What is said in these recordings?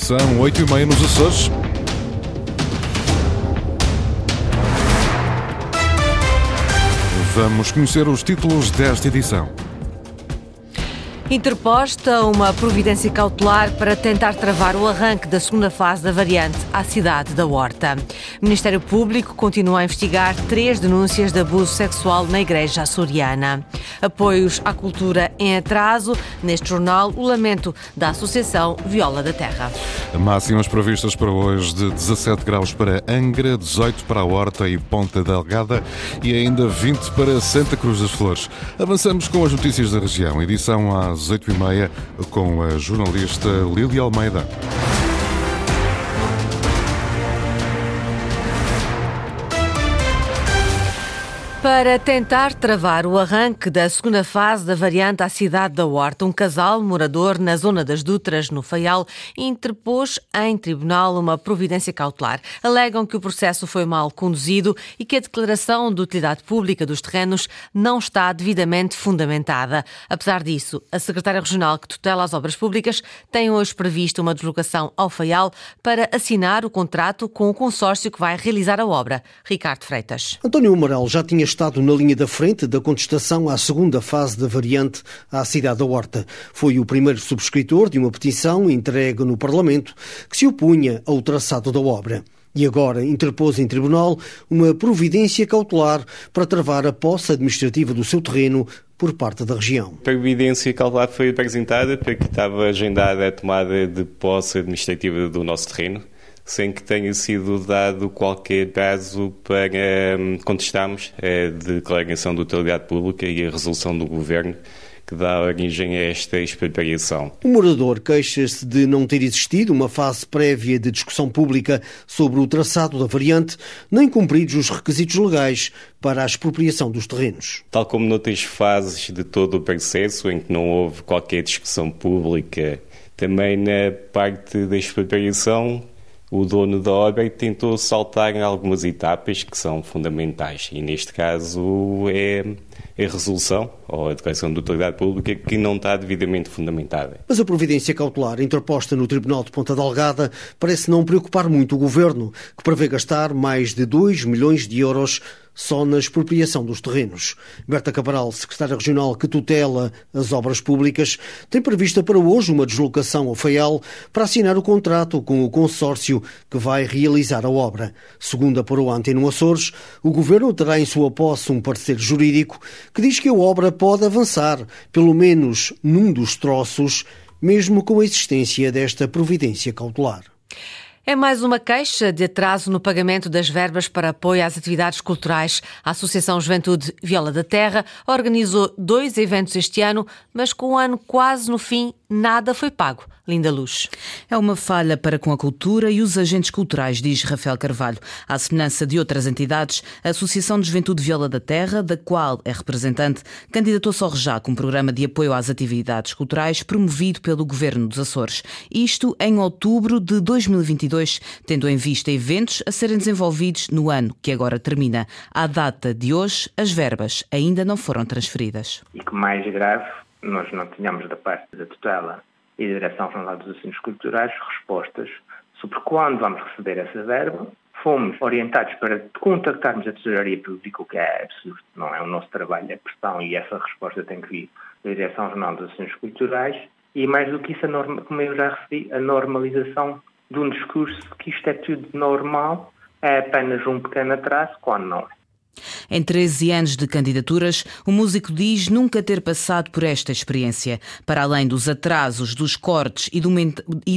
São oito e meia nos Açores. Vamos conhecer os títulos desta edição. Interposta uma providência cautelar para tentar travar o arranque da segunda fase da variante à cidade da Horta. O Ministério Público continua a investigar três denúncias de abuso sexual na Igreja Açoriana. Apoios à cultura em atraso. Neste jornal, o lamento da Associação Viola da Terra. Máximas previstas para hoje de 17 graus para Angra, 18 para a Horta e Ponta Delgada e ainda 20 para Santa Cruz das Flores. Avançamos com as notícias da região. Edição às às 8h30 com a jornalista Lília Almeida. Para tentar travar o arranque da segunda fase da variante à cidade da Horta, um casal morador na zona das Dutras, no Faial, interpôs em tribunal uma providência cautelar. Alegam que o processo foi mal conduzido e que a declaração de utilidade pública dos terrenos não está devidamente fundamentada. Apesar disso, a secretária regional que tutela as obras públicas tem hoje previsto uma deslocação ao Faial para assinar o contrato com o consórcio que vai realizar a obra. Ricardo Freitas. António Amaral já tinha estado na linha da frente da contestação à segunda fase da variante à cidade da Horta. Foi o primeiro subscritor de uma petição entregue no Parlamento que se opunha ao traçado da obra. E agora interpôs em tribunal uma providência cautelar para travar a posse administrativa do seu terreno por parte da região. A providência cautelar foi apresentada porque estava agendada a tomada de posse administrativa do nosso terreno sem que tenha sido dado qualquer prazo para hum, contestarmos a declaração de utilidade pública e a resolução do Governo que dá origem a esta expropriação. O morador queixa-se de não ter existido uma fase prévia de discussão pública sobre o traçado da variante, nem cumpridos os requisitos legais para a expropriação dos terrenos. Tal como noutras fases de todo o processo, em que não houve qualquer discussão pública, também na parte da expropriação o dono da obra tentou saltar em algumas etapas que são fundamentais e neste caso é a resolução ou a declaração de utilidade pública que não está devidamente fundamentada. Mas a providência cautelar interposta no Tribunal de Ponta Delgada parece não preocupar muito o Governo, que prevê gastar mais de 2 milhões de euros só na expropriação dos terrenos. Berta Cabral, secretária regional que tutela as obras públicas, tem prevista para hoje uma deslocação ao Faial para assinar o contrato com o consórcio que vai realizar a obra. Segundo a Ante no Açores, o governo terá em sua posse um parecer jurídico que diz que a obra pode avançar, pelo menos num dos troços, mesmo com a existência desta providência cautelar. É mais uma queixa de atraso no pagamento das verbas para apoio às atividades culturais. A Associação Juventude Viola da Terra organizou dois eventos este ano, mas com o ano quase no fim, nada foi pago. Linda Luz. É uma falha para com a cultura e os agentes culturais, diz Rafael Carvalho. À semelhança de outras entidades, a Associação de Juventude Viola da Terra, da qual é representante, candidatou-se ao REJAC, um programa de apoio às atividades culturais promovido pelo Governo dos Açores. Isto em outubro de 2022, tendo em vista eventos a serem desenvolvidos no ano que agora termina. À data de hoje, as verbas ainda não foram transferidas. E que mais grave, nós não tínhamos da parte da tutela e da Direção-Regional dos Assuntos Culturais respostas sobre quando vamos receber essa verba. Fomos orientados para contactarmos a Tesouraria Pública, o que é absurdo, não é o nosso trabalho, é pressão e essa resposta tem que vir da Direção-Regional dos Assuntos Culturais. E mais do que isso, norma, como eu já recebi, a normalização de um discurso que isto é tudo normal, é apenas um pequeno atraso, quando não é. Em 13 anos de candidaturas, o músico diz nunca ter passado por esta experiência. Para além dos atrasos, dos cortes e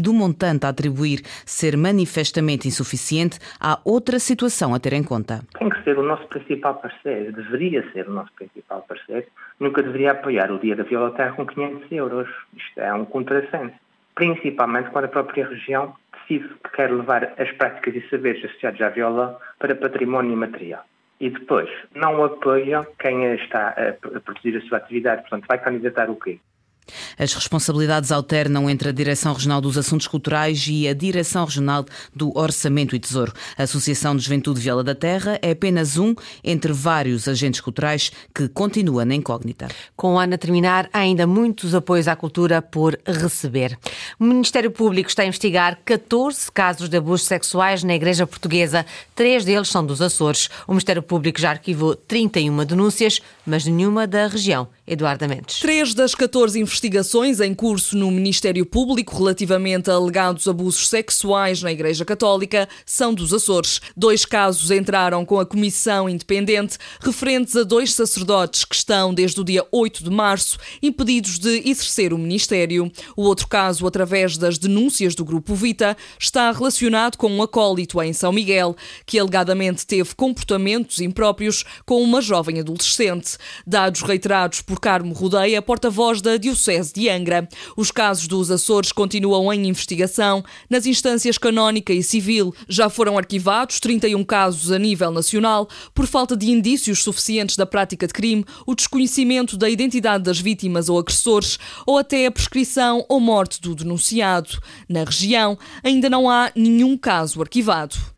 do, montante a atribuir ser manifestamente insuficiente, há outra situação a ter em conta. Tem que ser o nosso principal parceiro, deveria ser o nosso principal parceiro. Nunca deveria apoiar o Dia da Viola Terra com 500 euros. Isto é um contrassenso. Principalmente quando a própria região decide que quer levar as práticas e saberes associados à viola para património imaterial e depois não apoia quem está a produzir a sua atividade. Portanto, vai candidatar o quê? As responsabilidades alternam entre a Direção Regional dos Assuntos Culturais e a Direção Regional do Orçamento e Tesouro. A Associação de Juventude Viola da Terra é apenas um entre vários agentes culturais que continua na incógnita. Com o ano a terminar, há ainda muitos apoios à cultura por receber. O Ministério Público está a investigar 14 casos de abusos sexuais na Igreja Portuguesa. Três deles são dos Açores. O Ministério Público já arquivou 31 denúncias, mas nenhuma da região. Eduardo Mendes. Três das 14 investigações em curso no Ministério Público relativamente a alegados abusos sexuais na Igreja Católica são dos Açores. Dois casos entraram com a Comissão Independente referentes a dois sacerdotes que estão, desde o dia 8 de março, impedidos de exercer o ministério. O outro caso, através das denúncias do Grupo Vita, está relacionado com um acólito em São Miguel, que alegadamente teve comportamentos impróprios com uma jovem adolescente. Dados reiterados por Carmo Rodeia, porta-voz da Diocese de Angra. Os casos dos Açores continuam em investigação nas instâncias canónica e civil. Já foram arquivados 31 casos a nível nacional por falta de indícios suficientes da prática de crime, o desconhecimento da identidade das vítimas ou agressores ou até a prescrição ou morte do denunciado. Na região, ainda não há nenhum caso arquivado.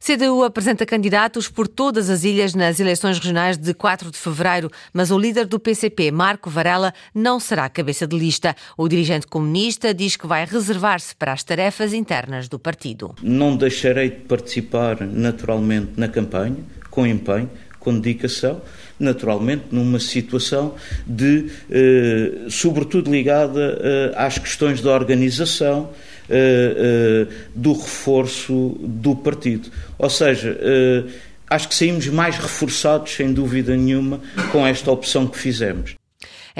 CDU apresenta candidatos por todas as ilhas nas eleições regionais de 4 de fevereiro, mas o líder do PCP, Marco Varela, não será cabeça de lista. O dirigente comunista diz que vai reservar-se para as tarefas internas do partido. Não deixarei de participar naturalmente na campanha, com empenho, com dedicação, naturalmente numa situação de, eh, sobretudo ligada eh, às questões da organização, uh, do reforço do partido. Ou seja, uh, acho que saímos mais reforçados, sem dúvida nenhuma, com esta opção que fizemos.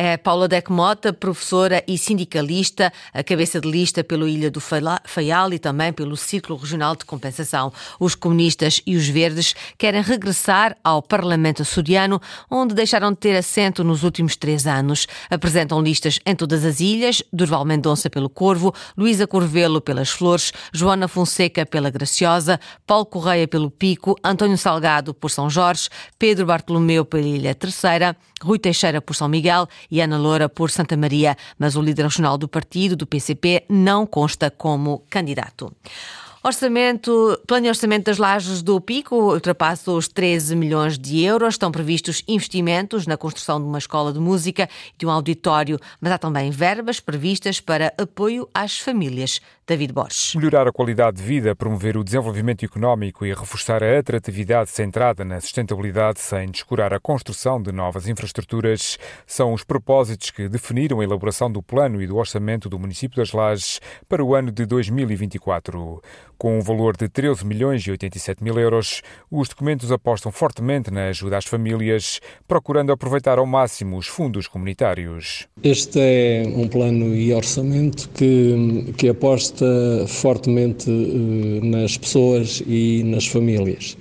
É Paula Decmota, professora e sindicalista, a cabeça de lista pelo Ilha do Faial e também pelo Círculo Regional de Compensação. Os comunistas e os verdes querem regressar ao Parlamento açoriano, onde deixaram de ter assento nos últimos três anos. Apresentam listas em todas as ilhas, Durval Mendonça pelo Corvo, Luísa Corvelo pelas Flores, Joana Fonseca pela Graciosa, Paulo Correia pelo Pico, António Salgado por São Jorge, Pedro Bartolomeu pela Ilha Terceira, Rui Teixeira por São Miguel e Ana Loura por Santa Maria, mas o líder regional do partido, do PCP, não consta como candidato. Orçamento, plano de orçamento das lajes do Pico ultrapassa os 13 milhões de euros. Estão previstos investimentos na construção de uma escola de música e de um auditório, mas há também verbas previstas para apoio às famílias. David Borges. Melhorar a qualidade de vida, promover o desenvolvimento económico e reforçar a atratividade centrada na sustentabilidade sem descurar a construção de novas infraestruturas são os propósitos que definiram a elaboração do plano e do orçamento do município das Lajes para o ano de 2024. Com um valor de 13 milhões e 87 mil euros, os documentos apostam fortemente na ajuda às famílias, procurando aproveitar ao máximo os fundos comunitários. Este é um plano e orçamento que, que aposta fortemente eh, nas pessoas e nas famílias.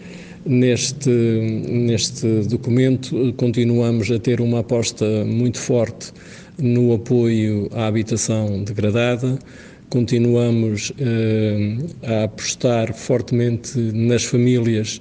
Neste, neste documento, eh, continuamos a ter uma aposta muito forte no apoio à habitação degradada, continuamos eh, a apostar fortemente nas famílias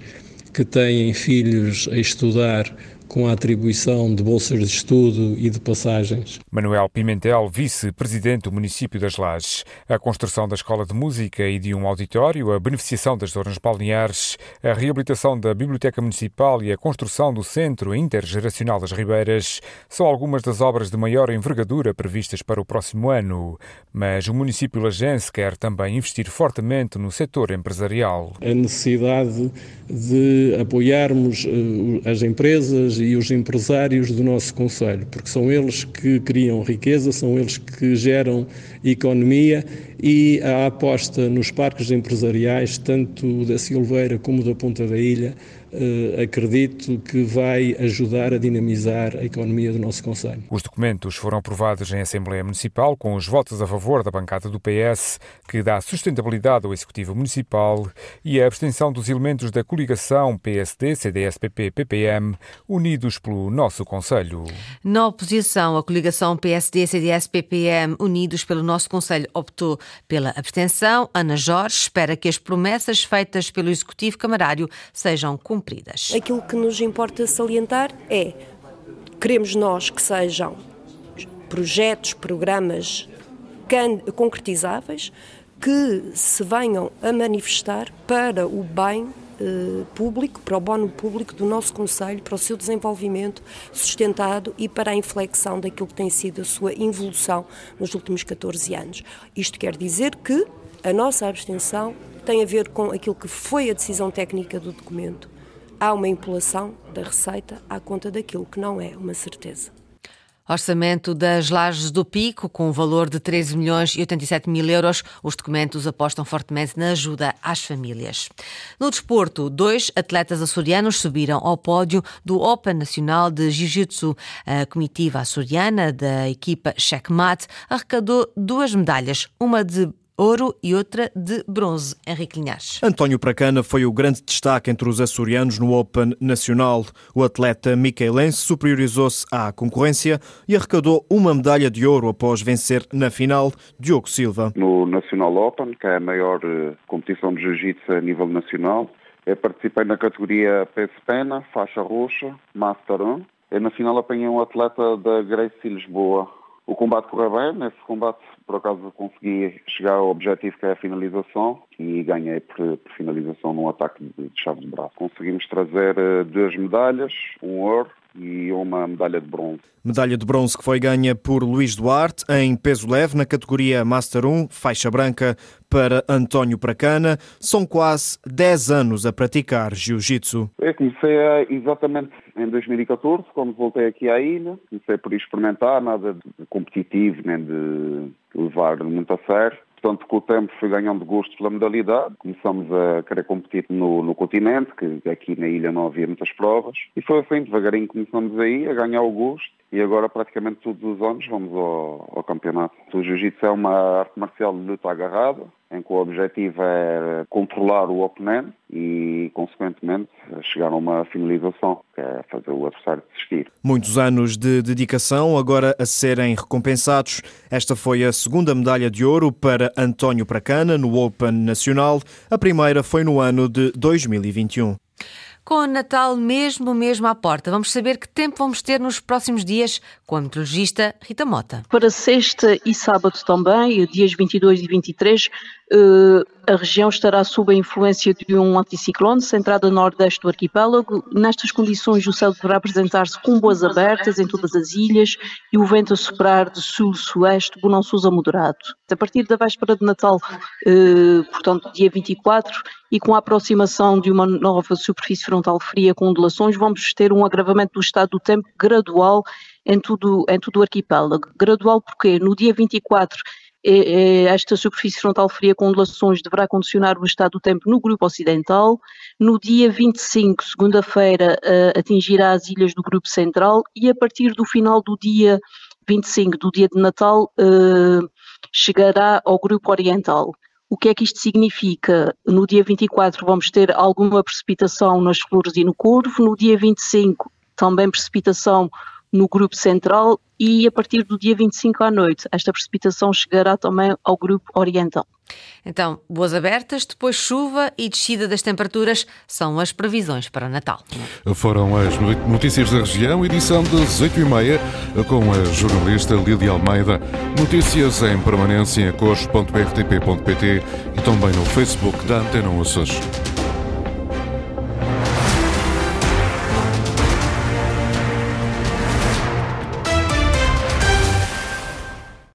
que têm filhos a estudar com a atribuição de bolsas de estudo e de passagens. Manuel Pimentel, vice-presidente do município das Lajes. A construção da escola de música e de um auditório, a beneficiação das zonas balneares, a reabilitação da biblioteca municipal e a construção do centro intergeracional das Ribeiras são algumas das obras de maior envergadura previstas para o próximo ano. Mas o município lajense quer também investir fortemente no setor empresarial. A necessidade de apoiarmos eh, as empresas e os empresários do nosso Conselho, porque são eles que criam riqueza, são eles que geram economia e a aposta nos parques empresariais, tanto da Silveira como da Ponta da Ilha, acredito que vai ajudar a dinamizar a economia do nosso Conselho. Os documentos foram aprovados em Assembleia Municipal com os votos a favor da bancada do PS, que dá sustentabilidade ao Executivo Municipal, e a abstenção dos elementos da coligação PSD, CDS, PP, PPM, unidos pelo nosso Conselho. Na oposição, a coligação PSD, CDS, PPM, unidos pelo nosso Conselho, optou pela abstenção. Ana Jorge espera que as promessas feitas pelo Executivo Camarário sejam cumpridas cumpridas. Aquilo que nos importa salientar é queremos nós que sejam projetos, programas concretizáveis que se venham a manifestar para o bem eh, público, para o bono público do nosso Conselho, para o seu desenvolvimento sustentado e para a inflexão daquilo que tem sido a sua evolução nos últimos 14 anos. Isto quer dizer que a nossa abstenção tem a ver com aquilo que foi a decisão técnica do documento. Há uma impulação da receita à conta daquilo que não é uma certeza. Orçamento das Lajes do Pico, com um valor de 13 milhões e 87 mil euros. Os documentos apostam fortemente na ajuda às famílias. No desporto, dois atletas açorianos subiram ao pódio do Open Nacional de Jiu-Jitsu. A comitiva açoriana da equipa Checkmate arrecadou duas medalhas, uma de ouro e outra de bronze. Henrique Linhares. António Pracana foi o grande destaque entre os açorianos no Open Nacional. O atleta micaelense superiorizou-se à concorrência e arrecadou uma medalha de ouro após vencer na final Diogo Silva. No Nacional Open, que é a maior eh, competição de jiu-jitsu a nível nacional, eu participei na categoria peso pena, faixa roxa, Master 1. E na final apanhei um atleta da Grace Lisboa, o combate correu bem, nesse combate por acaso consegui chegar ao objetivo que é a finalização e ganhei por, por finalização num ataque de, de chave de braço. Conseguimos trazer uh, duas medalhas, um ouro e uma medalha de bronze. Medalha de bronze que foi ganha por Luís Duarte em peso leve na categoria Master 1, faixa branca para António Pracana. São quase 10 anos a praticar jiu-jitsu. Eu comecei exatamente em 2014, quando voltei aqui à ilha. Comecei por experimentar, nada de competitivo, nem de levar muito a sério. Portanto, com o tempo fui ganhando gosto pela modalidade. Começamos a querer competir no, no continente, que aqui na ilha não havia muitas provas. E foi assim, devagarinho começamos aí a ganhar o gosto. E agora praticamente todos os anos vamos ao, ao campeonato. O jiu-jitsu é uma arte marcial de luta agarrada, em que o objetivo é controlar o oponente e, consequentemente, chegar a uma finalização, que é fazer o adversário desistir. Muitos anos de dedicação agora a serem recompensados. Esta foi a segunda medalha de ouro para António Pracana no Open Nacional. A primeira foi no ano de 2021 com o Natal mesmo, mesmo à porta. Vamos saber que tempo vamos ter nos próximos dias com a meteorologista Rita Mota. Para sexta e sábado também, dias 22 e 23, eh, a região estará sob a influência de um anticiclone centrado a nordeste do arquipélago. Nestas condições, o céu deverá apresentar-se com boas abertas em todas as ilhas e o vento a soprar de sul-sueste, bonançoso a moderado. A partir da véspera de Natal, eh, portanto, dia 24, e com a aproximação de uma nova superfície frontal fria com ondulações, vamos ter um agravamento do estado do tempo gradual em todo, em todo o arquipélago. Gradual porque no dia 24 esta superfície frontal fria com ondulações deverá condicionar o estado do tempo no grupo ocidental. No dia 25, segunda-feira, eh, atingirá as ilhas do grupo central e a partir do final do dia 25, do dia de Natal, eh, chegará ao grupo oriental. O que é que isto significa? No dia 24 vamos ter alguma precipitação nas flores e no corvo, no dia 25 também precipitação no grupo central e a partir do dia 25 à noite esta precipitação chegará também ao grupo oriental. Então, boas abertas, depois chuva e descida das temperaturas são as previsões para o Natal. Foram as notícias da região, edição das 8h30, com a jornalista Lídia Almeida. Notícias em permanência em cores.brtp.pt e também no Facebook da Antena Açores.